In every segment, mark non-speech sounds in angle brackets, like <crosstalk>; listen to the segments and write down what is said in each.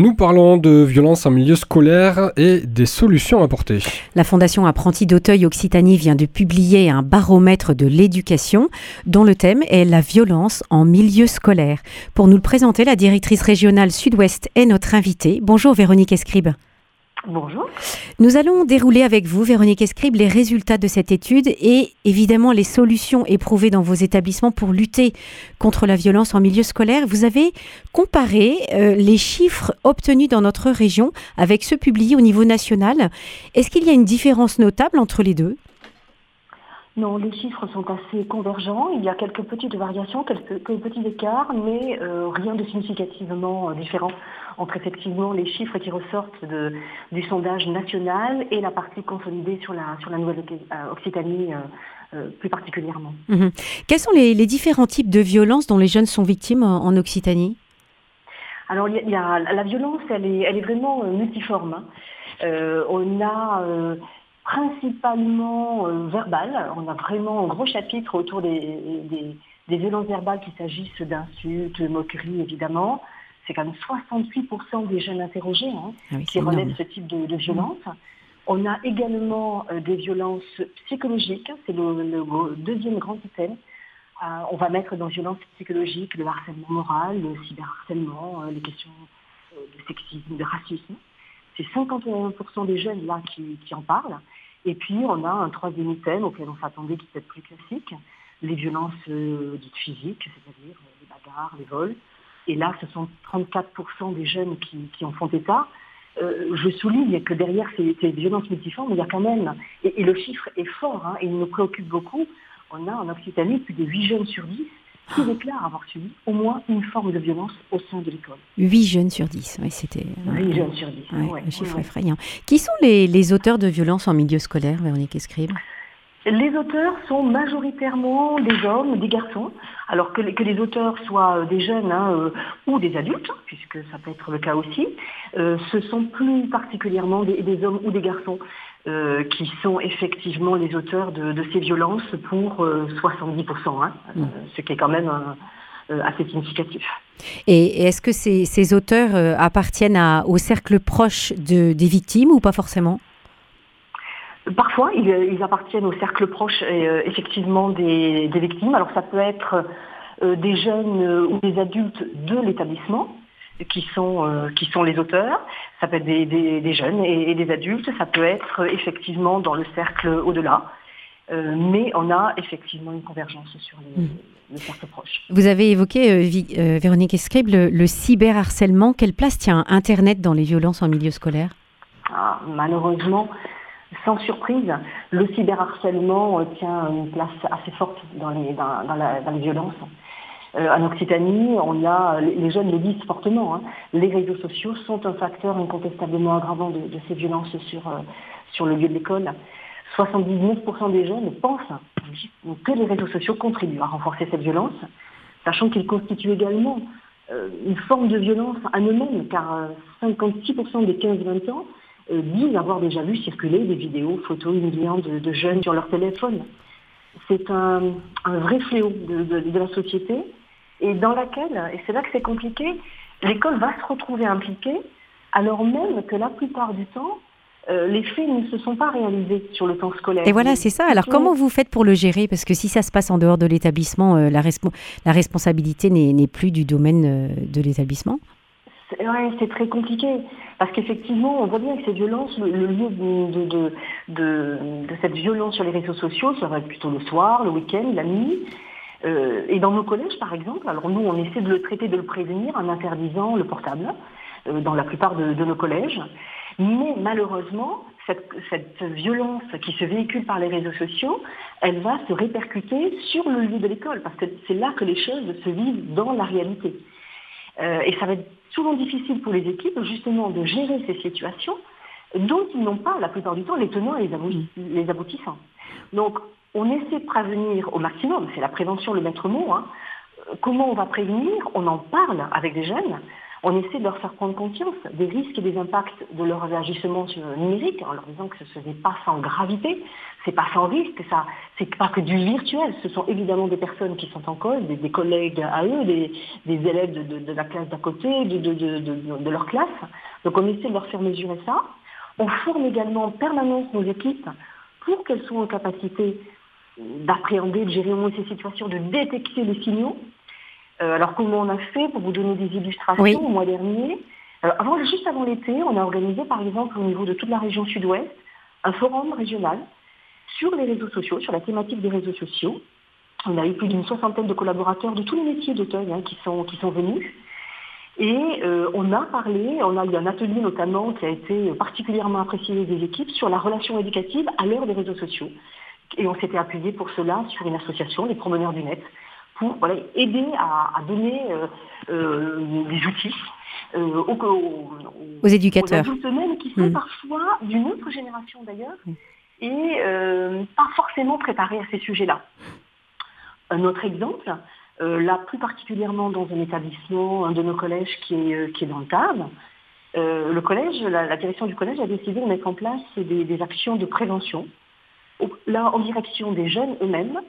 Nous parlons de violence en milieu scolaire et des solutions apportées. La Fondation Apprenti d'Auteuil Occitanie vient de publier un baromètre de l'éducation dont le thème est la violence en milieu scolaire. Pour nous le présenter, la directrice régionale Sud-Ouest est notre invitée. Bonjour Véronique Escribe. Bonjour. Nous allons dérouler avec vous, Véronique Escribe, les résultats de cette étude et évidemment les solutions éprouvées dans vos établissements pour lutter contre la violence en milieu scolaire. Vous avez comparé euh, les chiffres obtenus dans notre région avec ceux publiés au niveau national. Est-ce qu'il y a une différence notable entre les deux? Non, les chiffres sont assez convergents. Il y a quelques petites variations, quelques, petits écarts, mais euh, rien de significativement euh, différent entre effectivement les chiffres qui ressortent du sondage national et la partie consolidée sur la, sur la Nouvelle-Occitanie euh, plus particulièrement. Mhm. Quels sont les, différents types de violences dont les jeunes sont victimes en, Occitanie? Alors, il y a, la violence, elle est, elle est vraiment multiforme. Hein. on a principalement euh, verbales. On a vraiment un gros chapitre autour des, violences verbales, qu'il s'agisse d'insultes, moqueries évidemment. C'est quand même 68% des jeunes interrogés hein, ah qui relèvent ce type de, violence. On a également euh, des violences psychologiques, c'est le, deuxième grand thème. Euh, on va mettre dans violences psychologiques le harcèlement moral, le cyberharcèlement, les questions de sexisme, de racisme. C'est 51% des jeunes là qui en parlent. Et puis, on a un troisième thème auquel on s'attendait qui peut être plus classique, les violences euh, dites physiques, c'est-à-dire euh, les bagarres, les vols. Et là, ce sont 34% des jeunes qui, en font état. Euh, je souligne que derrière ces, violences multiformes, il y a quand même, et, le chiffre est fort, hein, et il nous préoccupe beaucoup, on a en Occitanie plus de 8 jeunes sur 10 qui déclarent avoir subi au moins une forme de violence au sein de l'école. 8 jeunes sur 10, oui, c'était... 8 jeunes sur 10, ouais, Un chiffre effrayant. Qui sont les, auteurs de violences en milieu scolaire, Véronique Escribe? Les auteurs sont majoritairement des hommes, des garçons, alors que les, auteurs soient des jeunes hein, euh, ou des adultes, puisque ça peut être le cas aussi, euh, ce sont plus particulièrement des hommes ou des garçons. Euh, qui sont effectivement les auteurs de, ces violences pour 70%, euh, hein, mm. euh, ce qui est quand même assez significatif. Et, est-ce que ces, auteurs appartiennent au cercle proche des victimes ou pas forcément? Parfois, ils, appartiennent au cercle proche effectivement des, des, victimes. Alors ça peut être des jeunes ou des adultes de l'établissement qui sont, euh, qui sont les auteurs. Ça peut être des, jeunes et, des adultes. Ça peut être effectivement dans le cercle au-delà. Euh, mais on a effectivement une convergence sur les, le cercle proche. Vous avez évoqué, euh, Véronique Escribe, le, cyberharcèlement. Quelle place tient Internet dans les violences en milieu scolaire? Ah, Malheureusement, sans surprise, le cyberharcèlement tient une place assez forte dans les, dans les violences. Euh, en Occitanie, on a, les jeunes le disent fortement, hein, les réseaux sociaux sont un facteur incontestablement aggravant de, ces violences sur, euh, sur le lieu de l'école. 79% des jeunes pensent que les réseaux sociaux contribuent à renforcer cette violence, sachant qu'ils constituent également euh, une forme de violence à eux-mêmes, car 56% des 15-20 ans disent avoir déjà vu circuler des vidéos, photos humiliantes de, jeunes sur leur téléphone. C'est un, vrai fléau de la société et dans laquelle, et c'est là que c'est compliqué, l'école va se retrouver impliquée alors même que la plupart du temps, euh, les faits ne se sont pas réalisés sur le temps scolaire. Et voilà, c'est ça. Alors comment vous faites pour le gérer? Parce que si ça se passe en dehors de l'établissement, euh, la, la, responsabilité n'est plus du domaine euh, de l'établissement Oui, c'est très compliqué. Parce qu'effectivement, on voit bien que ces violences, le, lieu de, cette violence sur les réseaux sociaux, ça va être plutôt le soir, le week-end, la nuit. Euh, et dans nos collèges, par exemple, alors nous, on essaie de le traiter, de le prévenir en interdisant le portable euh, dans la plupart de, nos collèges. Mais malheureusement, cette, violence qui se véhicule par les réseaux sociaux, elle va se répercuter sur le lieu de l'école, parce que c'est là que les choses se vivent dans la réalité. Euh, et ça va être souvent difficile pour les équipes, justement, de gérer ces situations dont ils n'ont pas, la plupart du temps, les tenants et les aboutissants. Donc, on essaie de prévenir au maximum, c'est la prévention le maître mot. Hein. Comment on va prévenir? On en parle avec des jeunes. On essaie de leur faire prendre conscience des risques et des impacts de leur agissement numérique en leur disant que ce n'est pas sans gravité, c'est pas sans risque, ça, c'est pas que du virtuel. Ce sont évidemment des personnes qui sont en cause, des, collègues à eux, des, élèves de, la classe d'à côté, de, de, leur classe. Donc on essaie de leur faire mesurer ça. On forme également en permanence nos équipes pour qu'elles soient en capacité d'appréhender, de gérer au moins ces situations, de détecter les signaux. Euh, alors comment on a fait pour vous donner des illustrations au mois dernier avant, Juste avant l'été, on a organisé par exemple au niveau de toute la région sud-ouest un forum régional sur les réseaux sociaux, sur la thématique des réseaux sociaux. On a eu plus d'une soixantaine de collaborateurs de tous les métiers d'Auteuil hein, qui, sont, qui sont venus. Et euh, on a parlé, on a eu un atelier notamment qui a été particulièrement apprécié des équipes sur la relation éducative à l'heure des réseaux sociaux. Et on s'était appuyé pour cela sur une association, les promeneurs du net, pour aider à, donner euh, euh, des outils aux, éducateurs. Aux adultes qui sont mm. parfois d'une autre génération d'ailleurs, et pas forcément préparés à ces sujets-là. Un autre exemple, euh, là, plus particulièrement dans un établissement, un de nos collèges qui est, euh, qui est dans le euh, le collège, la, direction du collège a décidé de mettre en place des, actions de prévention, là en direction des jeunes eux-mêmes.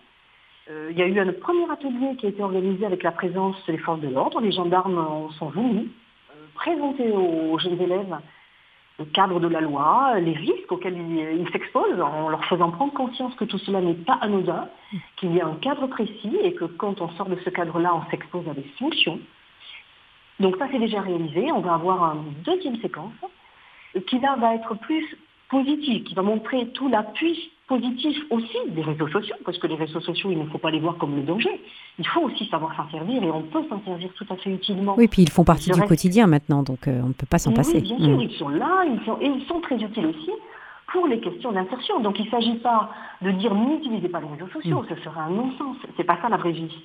Il y a eu un premier atelier qui a été organisé avec la présence des forces de l'ordre. Les gendarmes sont venus présenter aux jeunes élèves le cadre de la loi, les risques auxquels ils s'exposent, en leur faisant prendre conscience que tout cela n'est pas anodin, qu'il y a un cadre précis et que quand on sort de ce cadre-là, on s'expose à des sanctions. Donc ça, c'est déjà réalisé. On va avoir une deuxième séquence qui va être plus positive, qui va montrer tout l'appui positif aussi des réseaux sociaux, parce que les réseaux sociaux, il ne faut pas les voir comme le danger. Il faut aussi savoir s'en servir et on peut s'en servir tout à fait utilement. Oui, puis ils font partie du quotidien maintenant, donc euh, on ne peut pas s'en passer. bien sûr, mm. ils sont là, ils sont, et ils sont très utiles aussi pour les questions d'insertion. Donc il ne s'agit pas de dire n'utilisez pas les réseaux sociaux, mm. ce serait un non-sens. C'est pas ça la vraie vie.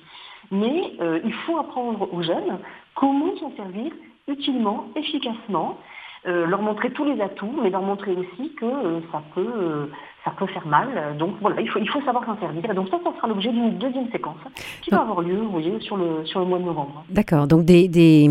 Mais euh, il faut apprendre aux jeunes comment s'en servir utilement, efficacement, euh, leur montrer tous les atouts, mais leur montrer aussi que ça peut ça peut faire mal. Donc voilà, il faut, il faut savoir s'en servir. Et donc ça, ça sera l'objet d'une deuxième séquence qui va avoir lieu, vous voyez, sur le, sur le mois de novembre. D'accord, donc des, des,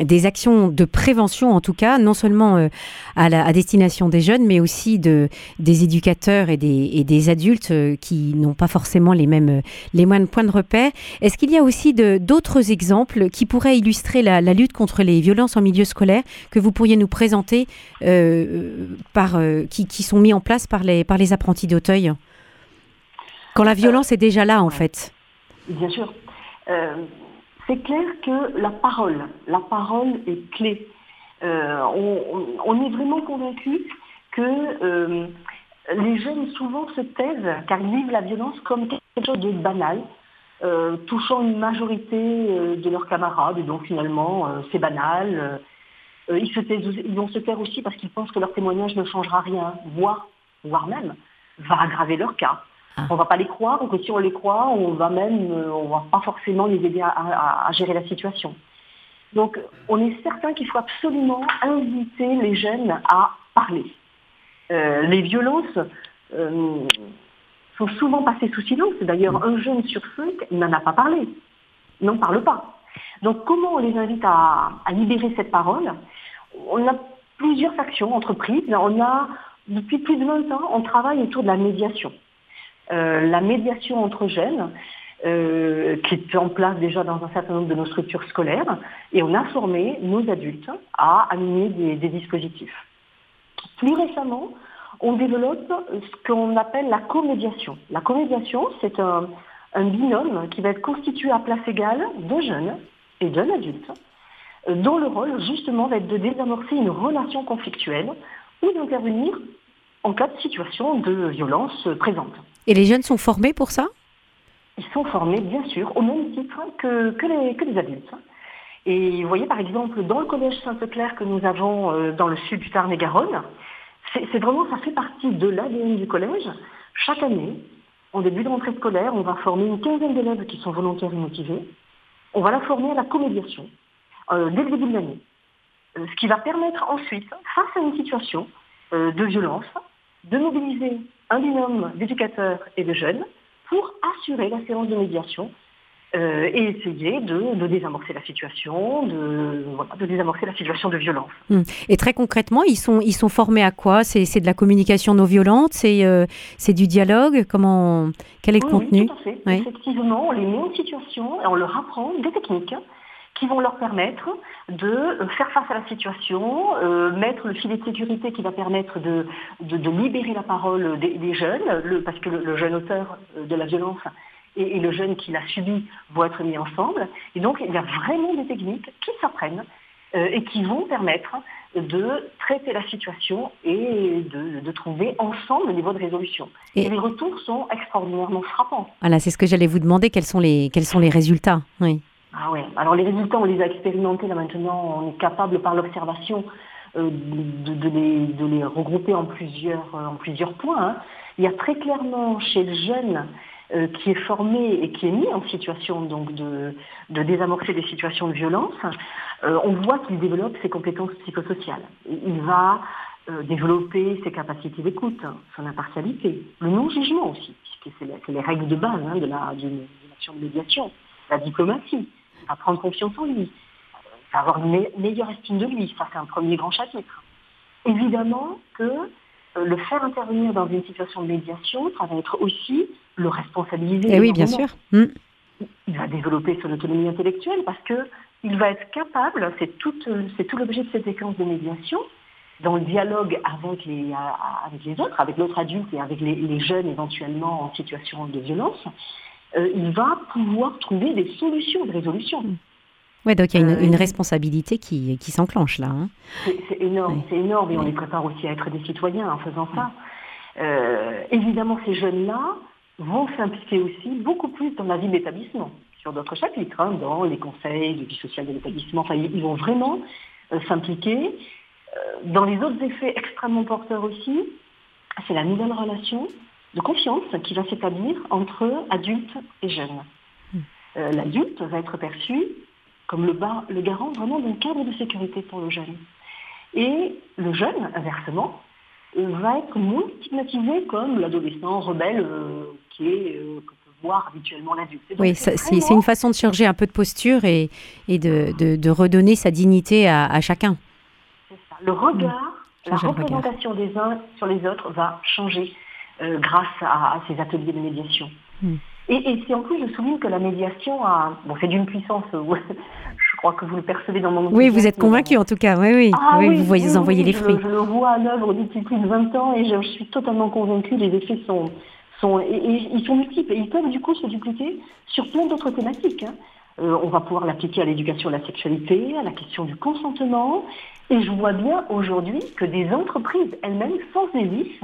des, actions de prévention en tout cas, non seulement euh, à, la, à destination des jeunes, mais aussi de, des éducateurs et des, et des adultes euh, qui n'ont pas forcément les mêmes, les mêmes points de repère. Est-ce qu'il y a aussi d'autres exemples qui pourraient illustrer la, la, lutte contre les violences en milieu scolaire que vous pourriez nous présenter, euh, par, qui, qui sont mis en place par les, par les apprentis d'Auteuil Quand la violence est déjà là, en fait. Bien sûr. Euh, c'est clair que la parole, la parole est clé. Euh, on, est vraiment convaincu que euh, les jeunes souvent se taisent car ils vivent la violence comme quelque chose de banal, touchant une majorité de leurs camarades, et donc finalement c'est banal. ils, se ils vont se taire aussi parce qu'ils pensent que leur témoignage ne changera rien, voire voire même, va aggraver leur cas. On ah. On va pas les croire, ou que si on les croit, on va même, euh, on va pas forcément les aider à, gérer la situation. Donc, on est certain qu'il faut absolument inviter les jeunes à parler. Euh, les violences euh, sont souvent passées sous silence. D'ailleurs, un jeune sur cinq n'en a pas parlé, n'en parle pas. Donc, comment on les invite à, à libérer cette parole? On a plusieurs actions entreprises. On a depuis plus de 20 ans, on travaille autour de la médiation. Euh, la médiation entre jeunes, euh, qui est en place déjà dans un certain nombre de nos structures scolaires, et on a formé nos adultes à animer des, dispositifs. Plus récemment, on développe ce qu'on appelle la comédiation. La comédiation, c'est un, un, binôme qui va être constitué à place égale de jeunes et d'un adulte, dont le rôle justement va être de désamorcer une relation conflictuelle ou d'intervenir en cas de situation de violence présente. Et les jeunes sont formés pour ça? Ils sont formés, bien sûr, au même titre que, que, les, adultes. Et vous voyez, par exemple, dans le collège Sainte-Claire que nous avons euh, dans le sud du Tarn-et-Garonne, c'est vraiment, ça fait partie de l'ADN du collège. Chaque année, en début de rentrée scolaire, on va former une quinzaine d'élèves qui sont volontaires et motivés. On va la former à la comédiation euh, dès le début de l'année. Euh, ce qui va permettre ensuite, face à une situation de violence, de mobiliser un binôme d'éducateurs et de jeunes pour assurer la séance de médiation euh, et essayer de, désamorcer la situation, de, de, désamorcer la situation de violence. Hum. Et très concrètement, ils sont, ils sont formés à quoi? C'est, de la communication non violente? C'est, euh, c'est du dialogue? Comment, Quel est le contenu oui, tout à fait. Effectivement, on les met en situation et on leur apprend des techniques qui vont leur permettre de euh, faire face à la situation, euh, mettre le filet de sécurité qui va permettre de, de, libérer la parole des, jeunes, le, parce que le, jeune auteur euh, de la violence et, le jeune qui l'a subi vont être mis ensemble. Et donc, il y a vraiment des techniques qui s'apprennent et qui vont permettre de traiter la situation et de, de trouver ensemble le niveau de résolution. Et, les retours sont extraordinairement frappants. Voilà, c'est ce que j'allais vous demander, quels sont les, quels sont les résultats? Oui. Ah ouais. Alors les résultats, on les a expérimentés là maintenant. On est capable par l'observation euh, de, les, regrouper en plusieurs, euh, points. Hein. Il y a très clairement chez le jeune euh, qui est formé et qui est mis en situation de, désamorcer des situations de violence, on voit qu'il développe ses compétences psychosociales. Il va développer ses capacités d'écoute, son impartialité, le non-jugement aussi, puisque c'est les règles de base hein, de l'action de médiation, la diplomatie, à prendre confiance en lui, à avoir une meilleure estime de lui. Ça, c'est un premier grand chapitre. Évidemment que euh, le faire intervenir dans une situation de médiation, ça va être aussi le responsabiliser. Et eh oui, bien sûr. Hmm. Il va développer son autonomie intellectuelle parce qu'il va être capable, c'est tout, tout l'objet de cette séquence de médiation, dans le dialogue avec les, avec les autres, avec l'autre adulte et avec les, jeunes éventuellement en situation de violence, euh, il va pouvoir trouver des solutions de résolution. Oui, donc il y a une, euh, responsabilité qui, qui s'enclenche là. Hein. C'est énorme, c'est énorme, et on les prépare aussi à être des citoyens en faisant ça. Euh, évidemment, ces jeunes-là vont s'impliquer aussi beaucoup plus dans la vie de l'établissement, sur d'autres chapitres, hein, dans les conseils de vie sociale de l'établissement. Enfin, ils vont vraiment s'impliquer. dans les autres effets extrêmement porteurs aussi, c'est la nouvelle relation de confiance qui va s'établir entre adultes et jeunes. Hmm. Euh, l'adulte va être perçu comme le, le garant vraiment d'un cadre de sécurité pour le jeune. Et le jeune, inversement, va être moins stigmatisé comme l'adolescent rebelle euh, qui est euh, peut voir habituellement l'adulte. Oui, c'est une façon de changer un peu de posture et, et de, redonner sa dignité à, chacun. Ça. Le regard, hmm. la représentation des uns sur les autres va changer. Euh, grâce à, ces ateliers de médiation. Hmm. Et, c'est en plus, je souligne que la médiation a, bon, c'est d'une puissance, <laughs> euh, je crois que vous le percevez dans mon Oui, vous êtes convaincu en tout cas, oui, oui. Ah oui, vous voyez envoyer les fruits. Je, le vois à l'œuvre depuis plus de 20 ans et je, suis totalement convaincue, les effets sont, sont et, ils sont multiples et ils peuvent du coup se dupliquer sur plein d'autres thématiques. Hein. Euh, on va pouvoir l'appliquer à l'éducation de la sexualité, à la question du consentement. Et je vois bien aujourd'hui que des entreprises elles-mêmes s'en saisissent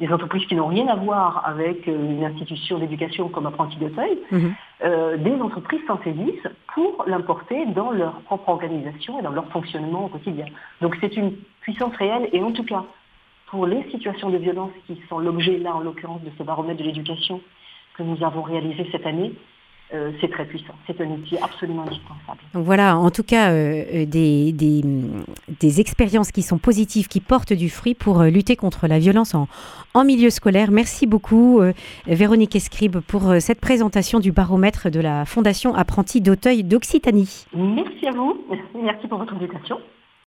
des entreprises qui n'ont rien à voir avec euh, une institution d'éducation comme Apprenti de mhm. euh, des entreprises s'en saisissent pour l'importer dans leur propre organisation et dans leur fonctionnement au quotidien. Donc c'est une puissance réelle et en tout cas pour les situations de violence qui sont l'objet là en l'occurrence de ce baromètre de l'éducation que nous avons réalisé cette année, euh, c'est très puissant. C'est un outil absolument indispensable. Donc voilà, en tout cas, euh, euh, des, des, expériences qui sont positives, qui portent du fruit pour lutter contre la violence en, en milieu scolaire. Merci beaucoup, Véronique Escribe, pour cette présentation du baromètre de la Fondation Apprenti d'Auteuil d'Occitanie. Merci à vous. <laughs> Merci pour votre invitation.